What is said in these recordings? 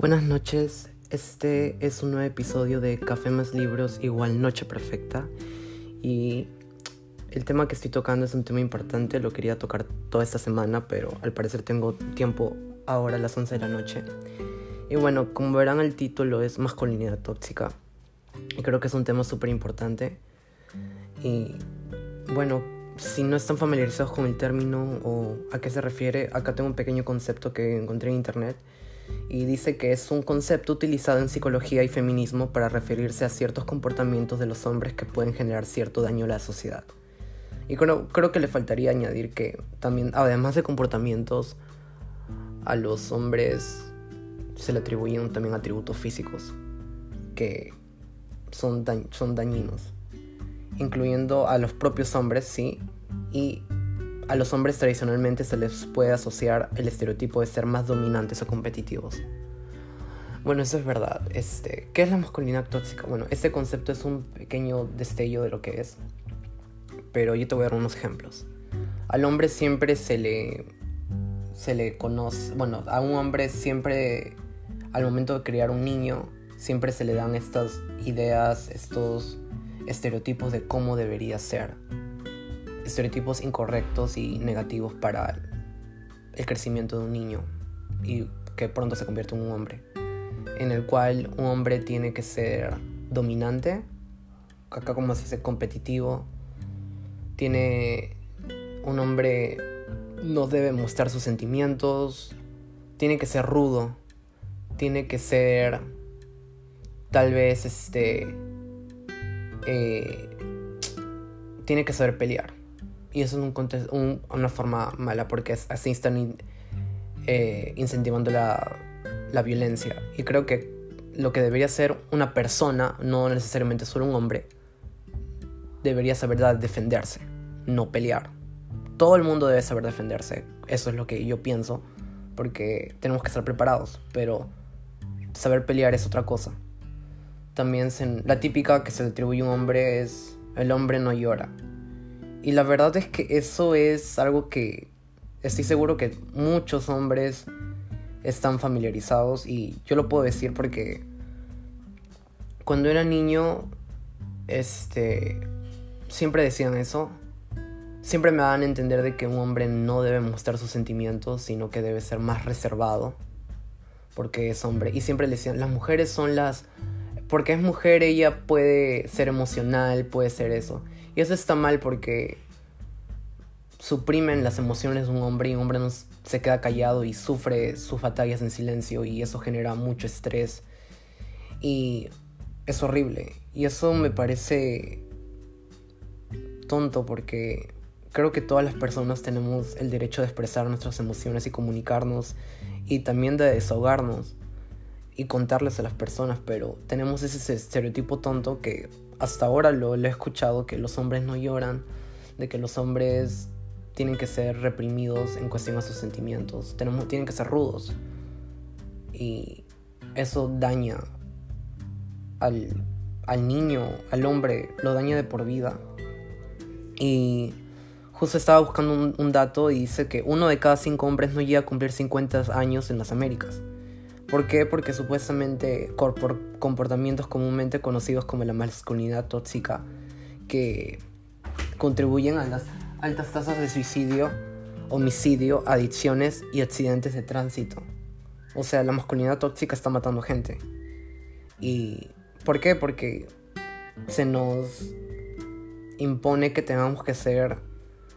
Buenas noches, este es un nuevo episodio de Café más Libros, igual Noche Perfecta. Y el tema que estoy tocando es un tema importante, lo quería tocar toda esta semana, pero al parecer tengo tiempo ahora a las 11 de la noche. Y bueno, como verán el título es masculinidad tóxica. Y creo que es un tema súper importante. Y bueno, si no están familiarizados con el término o a qué se refiere, acá tengo un pequeño concepto que encontré en internet y dice que es un concepto utilizado en psicología y feminismo para referirse a ciertos comportamientos de los hombres que pueden generar cierto daño a la sociedad. Y creo, creo que le faltaría añadir que también, además de comportamientos, a los hombres se le atribuyen también atributos físicos que son, son dañinos, incluyendo a los propios hombres, sí, y a los hombres tradicionalmente se les puede asociar el estereotipo de ser más dominantes o competitivos. Bueno, eso es verdad. Este, ¿Qué es la masculinidad tóxica? Bueno, este concepto es un pequeño destello de lo que es. Pero yo te voy a dar unos ejemplos. Al hombre siempre se le, se le conoce, bueno, a un hombre siempre, al momento de criar un niño, siempre se le dan estas ideas, estos estereotipos de cómo debería ser estereotipos incorrectos y negativos para el crecimiento de un niño y que pronto se convierte en un hombre, en el cual un hombre tiene que ser dominante, acá como se dice competitivo, tiene un hombre no debe mostrar sus sentimientos, tiene que ser rudo, tiene que ser tal vez este eh, tiene que saber pelear y eso es un, una forma mala porque así están eh, incentivando la, la violencia. Y creo que lo que debería ser una persona, no necesariamente solo un hombre, debería saber defenderse, no pelear. Todo el mundo debe saber defenderse. Eso es lo que yo pienso, porque tenemos que estar preparados, pero saber pelear es otra cosa. También la típica que se le atribuye a un hombre es el hombre no llora. Y la verdad es que eso es algo que estoy seguro que muchos hombres están familiarizados y yo lo puedo decir porque cuando era niño este siempre decían eso. Siempre me daban a entender de que un hombre no debe mostrar sus sentimientos sino que debe ser más reservado porque es hombre. Y siempre decían las mujeres son las porque es mujer ella puede ser emocional puede ser eso y eso está mal porque suprimen las emociones de un hombre y un hombre se queda callado y sufre sus batallas en silencio y eso genera mucho estrés. Y es horrible. Y eso me parece tonto porque creo que todas las personas tenemos el derecho de expresar nuestras emociones y comunicarnos y también de desahogarnos y contarles a las personas, pero tenemos ese estereotipo tonto que hasta ahora lo, he escuchado, que los hombres no lloran, de que los hombres tienen que ser reprimidos en cuestión a sus sentimientos, tienen que ser rudos. Y eso daña al, al niño, al hombre, lo daña de por vida. Y justo estaba buscando un, un, dato y dice que uno de cada cinco hombres no llega a cumplir 50 años en las Américas. ¿Por qué? Porque supuestamente por comportamientos comúnmente conocidos como la masculinidad tóxica que contribuyen a las altas tasas de suicidio, homicidio, adicciones y accidentes de tránsito. O sea, la masculinidad tóxica está matando gente. ¿Y por qué? Porque se nos impone que tengamos que ser,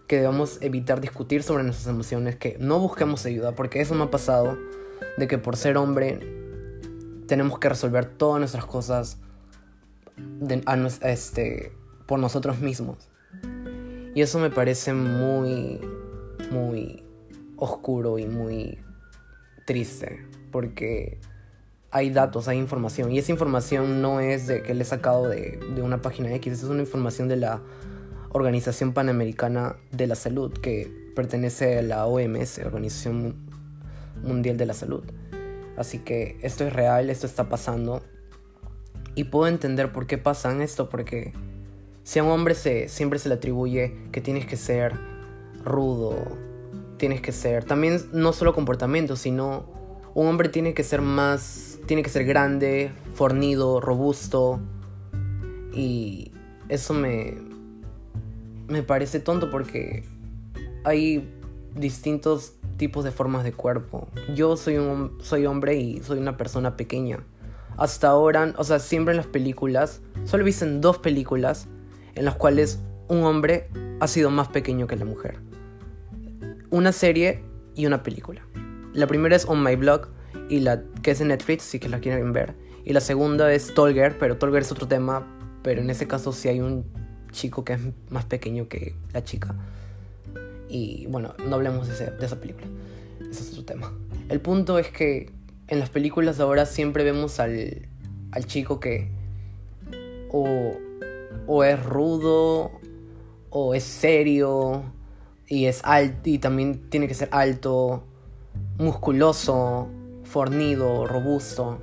que debamos evitar discutir sobre nuestras emociones, que no busquemos ayuda, porque eso me ha pasado de que por ser hombre tenemos que resolver todas nuestras cosas este, por nosotros mismos. Y eso me parece muy, muy oscuro y muy triste, porque hay datos, hay información, y esa información no es de que le he sacado de, de una página X, es una información de la Organización Panamericana de la Salud, que pertenece a la OMS, Organización Mundial de la Salud. Así que esto es real, esto está pasando. Y puedo entender por qué pasan esto, porque si a un hombre se, siempre se le atribuye que tienes que ser rudo, tienes que ser, también no solo comportamiento, sino un hombre tiene que ser más tiene que ser grande, fornido, robusto. Y eso me, me parece tonto porque hay distintos tipos de formas de cuerpo. Yo soy un soy hombre y soy una persona pequeña. Hasta ahora, o sea, siempre en las películas, solo he visto en dos películas en las cuales un hombre ha sido más pequeño que la mujer. Una serie y una película. La primera es On My Blog y la que es en Netflix, si que la quieren ver. Y la segunda es Tolger, pero Tolger es otro tema, pero en ese caso sí hay un chico que es más pequeño que la chica. Y bueno, no hablemos de, esa película. Ese es otro tema. El punto es que en las películas ahora siempre vemos al, al chico que o, o es rudo o es serio y es alto y también tiene que ser alto, musculoso, fornido, robusto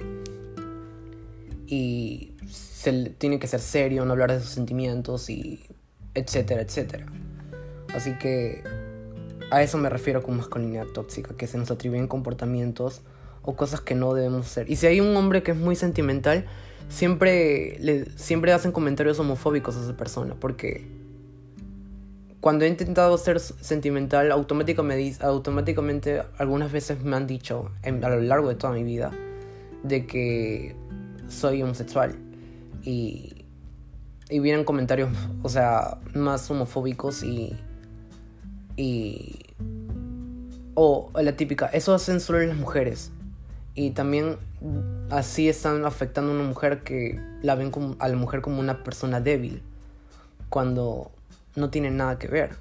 y se, tiene que ser serio, no hablar de sus sentimientos y etcétera, etcétera. Así que a eso me refiero con masculinidad tóxica, que se nos atribuyen comportamientos o cosas que no debemos ser. Y si hay un hombre que es muy sentimental, siempre, le, siempre hacen comentarios homofóbicos a esa persona, porque cuando he intentado ser sentimental, automáticamente, algunas veces me han dicho, a lo largo de toda mi vida, de que soy homosexual. Y, y vienen comentarios, o sea, más homofóbicos y y. O la típica, eso hacen solo las mujeres. Y también así están afectando a una mujer que la ven como, a la mujer como una persona débil. Cuando no tiene nada que ver.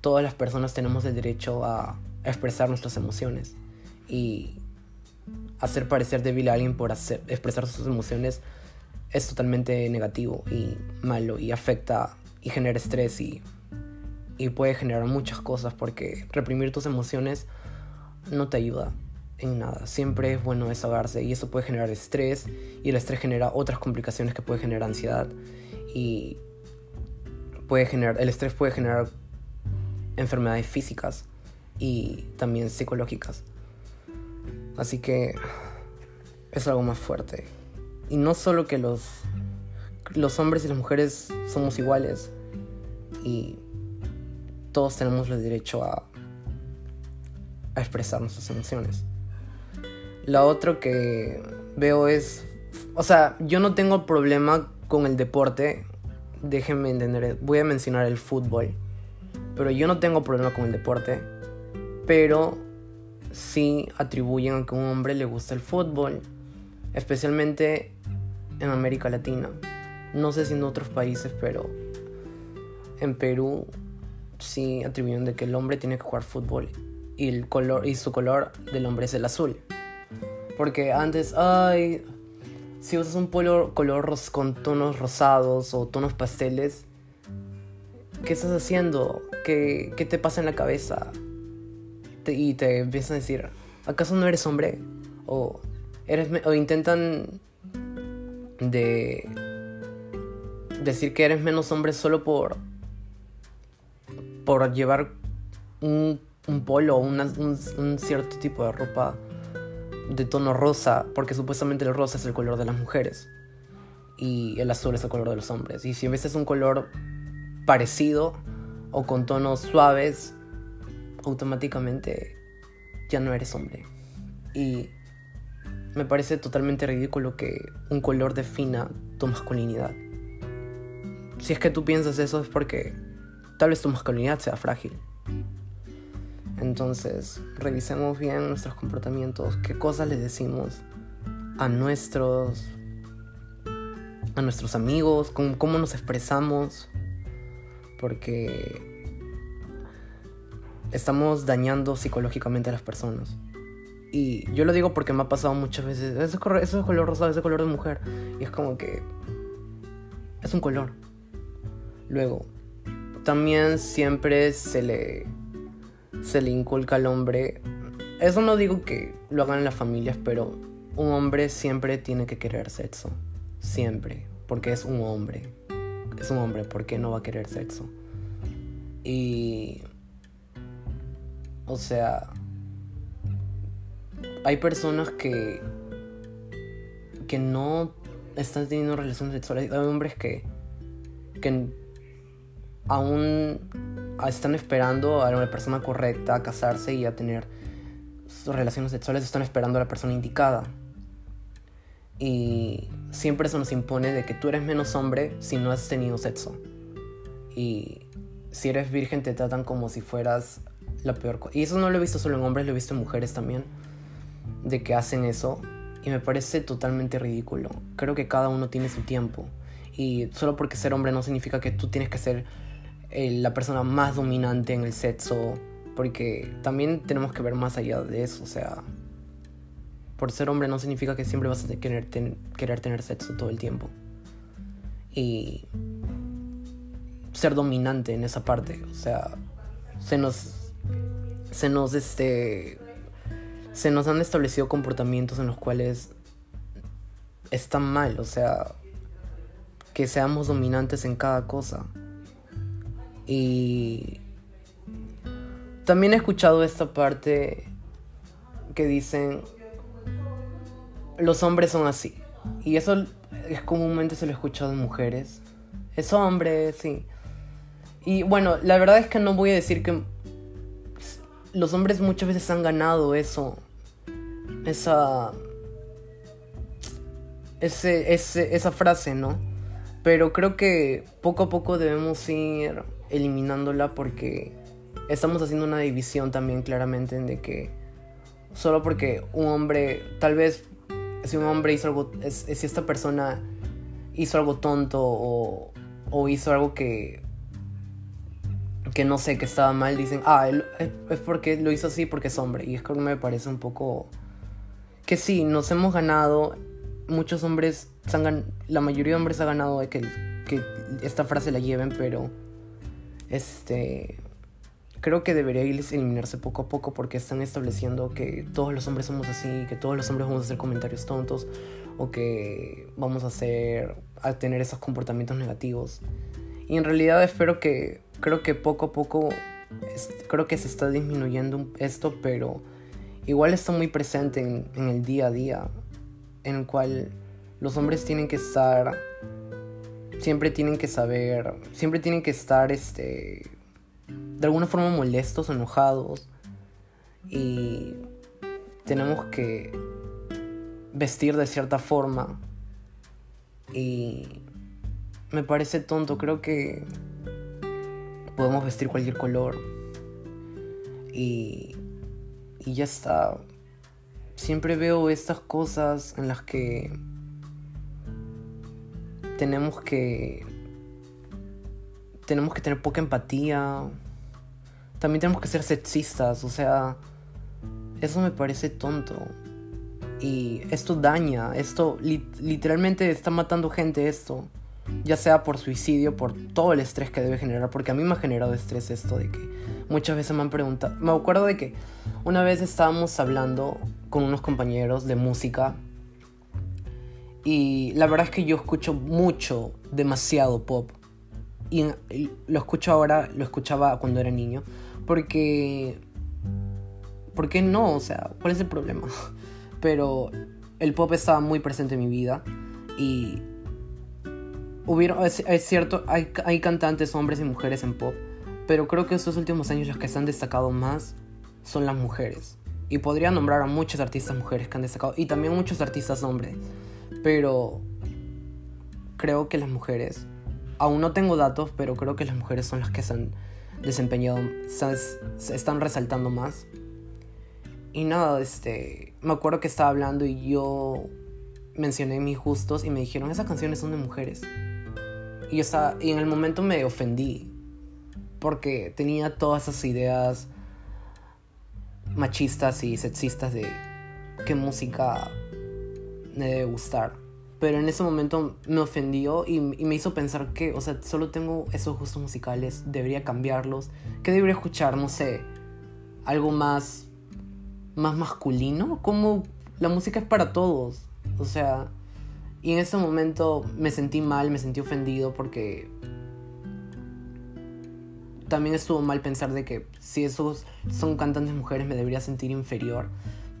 Todas las personas tenemos el derecho a expresar nuestras emociones. Y hacer parecer débil a alguien por hacer, expresar sus emociones es totalmente negativo y malo y afecta y genera estrés y y puede generar muchas cosas porque reprimir tus emociones no te ayuda en nada. Siempre es bueno desahogarse y eso puede generar estrés y el estrés genera otras complicaciones que puede generar ansiedad y puede generar el estrés puede generar enfermedades físicas y también psicológicas. Así que es algo más fuerte. Y no solo que los los hombres y las mujeres somos iguales y todos tenemos el derecho a, expresar nuestras emociones. La otra que veo es, o sea, yo no tengo problema con el deporte, déjenme entender, voy a mencionar el fútbol, pero yo no tengo problema con el deporte, pero sí atribuyen a que un hombre le gusta el fútbol, especialmente en América Latina. No sé si en otros países, pero en Perú sí atribuyen de que el hombre tiene que jugar fútbol y el color y su color del hombre es el azul. Porque antes, ay, si usas un polo color con tonos rosados o tonos pasteles, ¿qué estás haciendo? ¿Qué, qué te pasa en la cabeza? y te empiezan a decir, ¿acaso no eres hombre? O, eres, o intentan de decir que eres menos hombre solo por por llevar un, polo o un, cierto tipo de ropa de tono rosa, porque supuestamente el rosa es el color de las mujeres y el azul es el color de los hombres. Y si ves es un color parecido o con tonos suaves, automáticamente ya no eres hombre. Y me parece totalmente ridículo que un color defina tu masculinidad. Si es que tú piensas eso es porque tal vez tu masculinidad sea frágil. Entonces, revisemos bien nuestros comportamientos, qué cosas le decimos a nuestros a nuestros amigos, cómo, nos expresamos, porque estamos dañando psicológicamente a las personas. Y yo lo digo porque me ha pasado muchas veces, ese, ese color rosado, ese color de mujer, y es como que es un color. Luego, también siempre se le, se le inculca al hombre. Eso no digo que lo hagan las familias, pero un hombre siempre tiene que querer sexo. Siempre. Porque es un hombre. Es un hombre, ¿por qué no va a querer sexo? Y... O sea... Hay personas que que no están teniendo relaciones sexuales. Hay hombres que, que aún están esperando a la persona correcta a casarse y a tener sus relaciones sexuales, están esperando a la persona indicada. Y siempre se nos impone de que tú eres menos hombre si no has tenido sexo. Y si eres virgen te tratan como si fueras la peor cosa. Y eso no lo he visto solo en hombres, lo he visto en mujeres también. De que hacen eso. Y me parece totalmente ridículo. Creo que cada uno tiene su tiempo. Y solo porque ser hombre no significa que tú tienes que ser eh, la persona más dominante en el sexo. Porque también tenemos que ver más allá de eso. O sea, por ser hombre no significa que siempre vas a querer, querer tener sexo todo el tiempo. Y ser dominante en esa parte. O sea, se nos. Se nos este. Se nos han establecido comportamientos en los cuales están mal. O sea. Que seamos dominantes en cada cosa. Y. También he escuchado esta parte que dicen los hombres son así. Y eso es comúnmente se lo he escuchado en mujeres. Es hombre, sí. Y bueno, la verdad es que no voy a decir que los hombres muchas veces han ganado eso. Esa. Ese, ese, esa frase, ¿no? Pero creo que poco a poco debemos ir eliminándola porque estamos haciendo una división también claramente en de que solo porque un hombre tal vez si un hombre hizo algo, si esta persona hizo algo tonto o, o hizo algo que, que no sé, que estaba mal, dicen, ah, es porque lo hizo así porque es hombre. Y es que me parece un poco que sí, nos hemos ganado, muchos hombres, la mayoría de hombres ha ganado de que, que esta frase la lleven, pero este creo que debería eliminarse poco a poco porque están estableciendo que todos los hombres somos así, que todos los hombres vamos a hacer comentarios tontos o que vamos a hacer a tener esos comportamientos negativos. Y en realidad espero que creo que poco a poco creo que se está disminuyendo esto, pero igual está muy presente en, en el día a día en el cual los hombres tienen que estar siempre tienen que saber, siempre tienen que estar este de alguna forma molestos, enojados. Y tenemos que vestir de cierta forma. Y me parece tonto, creo que podemos vestir cualquier color. Y, y ya está. Siempre veo estas cosas en las que tenemos que tenemos que tener poca empatía, también tenemos que ser sexistas, o sea, eso me parece tonto. Y esto daña, esto literalmente está matando gente esto. Ya sea por suicidio, por todo el estrés que debe generar, porque a mí me ha generado estrés esto de que muchas veces me han preguntado, me acuerdo de que una vez estábamos hablando con unos compañeros de música y la verdad es que yo escucho mucho, demasiado pop. Y lo escucho ahora, lo escuchaba cuando era niño. Porque... ¿Por qué no? O sea, ¿cuál es el problema? Pero el pop estaba muy presente en mi vida y hubieron, es, cierto, hay, hay, cantantes hombres y mujeres en pop, pero creo que estos últimos años los que se han destacado más son las mujeres. Y podría nombrar a muchos artistas mujeres que han destacado y también muchos artistas hombres, pero creo que las mujeres, aún no tengo datos, pero creo que las mujeres son las que se han desempeñado, se están resaltando más. Y nada, este, me acuerdo que estaba hablando y yo mencioné mis gustos y me dijeron, esas canciones son de mujeres. Y, esa, y en el momento me ofendí, porque tenía todas esas ideas machistas y sexistas de qué música me debe gustar. Pero en ese momento me ofendió y, me hizo pensar que, o sea, solo tengo esos gustos musicales, debería cambiarlos. ¿Qué debería escuchar? No sé, algo más, más masculino. Como la música es para todos. O sea, y en ese momento me sentí mal, me sentí ofendido porque también estuvo mal pensar de que si esos son cantantes mujeres me debería sentir inferior.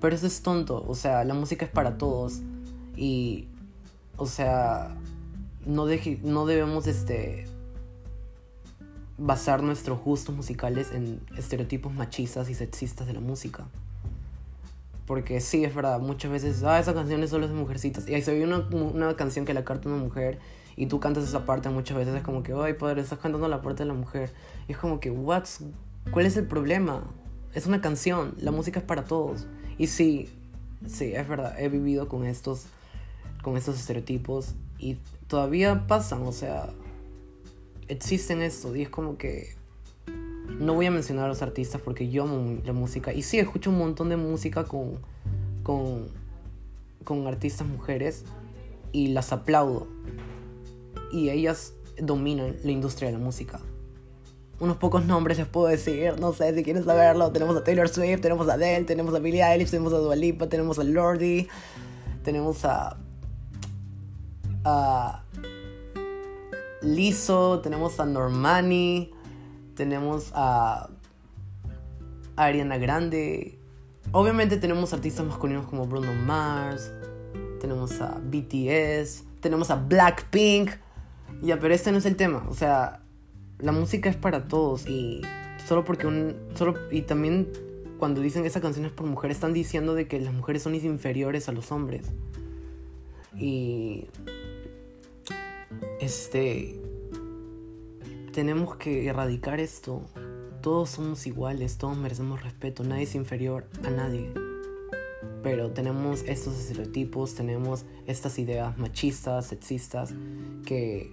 Pero eso es tonto, o sea, la música es para todos. Y o sea, no, no debemos este, basar nuestros gustos musicales en estereotipos machistas y sexistas de la música. Porque sí, es verdad, muchas veces, ah, esa canción es solo de mujercitas. Y ahí se ve una, una canción que la canta una mujer y tú cantas esa parte, muchas veces es como que, ay, padre, estás cantando la parte de la mujer. Y es como que, what's, ¿cuál es el problema? Es una canción, la música es para todos. Y sí, sí, es verdad, he vivido con estos, con estos estereotipos y todavía pasan, o sea, existen estos y es como que no voy a mencionar a los artistas porque yo amo la música y sí escucho un montón de música con con con artistas mujeres y las aplaudo y ellas dominan la industria de la música unos pocos nombres les puedo decir, no sé si quieren saberlo. Tenemos a Taylor Swift, tenemos a Adele, tenemos a Billie Eilish, tenemos a Dua tenemos a Lordi, tenemos a a Lizzo, tenemos a Normani, tenemos a Ariana Grande. Obviamente tenemos artistas masculinos como Bruno Mars, tenemos a BTS, tenemos a Blackpink. Ya, pero este no es el tema. O sea, la música es para todos y solo porque un solo y también cuando dicen que esa canción es por mujeres están diciendo de que las mujeres son inferiores a los hombres. Y este, tenemos que erradicar esto. Todos somos iguales, todos merecemos respeto, nadie es inferior a nadie. Pero tenemos estos estereotipos, tenemos estas ideas machistas, sexistas, que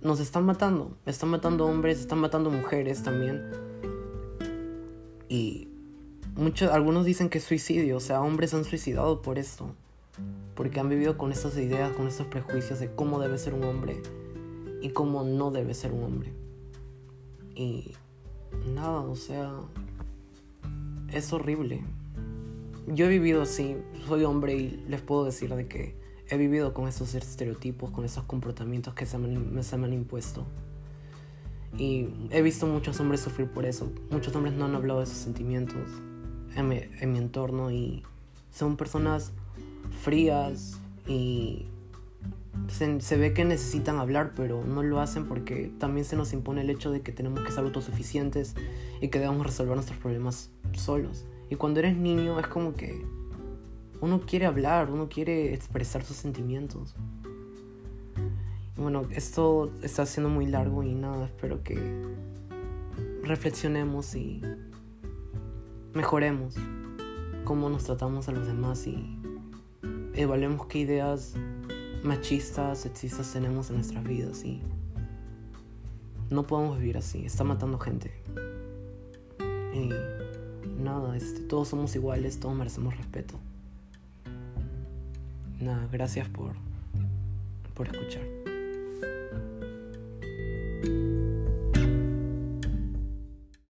nos están matando. Están matando hombres, están matando mujeres también. Y muchos, algunos dicen que es suicidio, o sea, hombres han suicidado por esto porque han vivido con estas ideas, con estos prejuicios de cómo debe ser un hombre y cómo no debe ser un hombre. Y nada, o sea, es horrible. Yo he vivido así, soy hombre y les puedo decir de que he vivido con esos estereotipos, con esos comportamientos que se me, se me han impuesto. Y he visto muchos hombres sufrir por eso. Muchos hombres no han hablado de sus sentimientos en mi, en mi entorno y son personas frías y se, ve que necesitan hablar, pero no lo hacen porque también se nos impone el hecho de que tenemos que ser autosuficientes y que debemos resolver nuestros problemas solos. Y cuando eres niño es como que uno quiere hablar, uno quiere expresar sus sentimientos. Bueno, esto está siendo muy largo y nada, espero que reflexionemos y mejoremos cómo nos tratamos a los demás y evaluemos qué ideas machistas, sexistas tenemos en nuestras vidas y no podemos vivir así, está matando gente. Y nada, este, todos somos iguales, todos merecemos respeto. Nada, gracias por, por escuchar.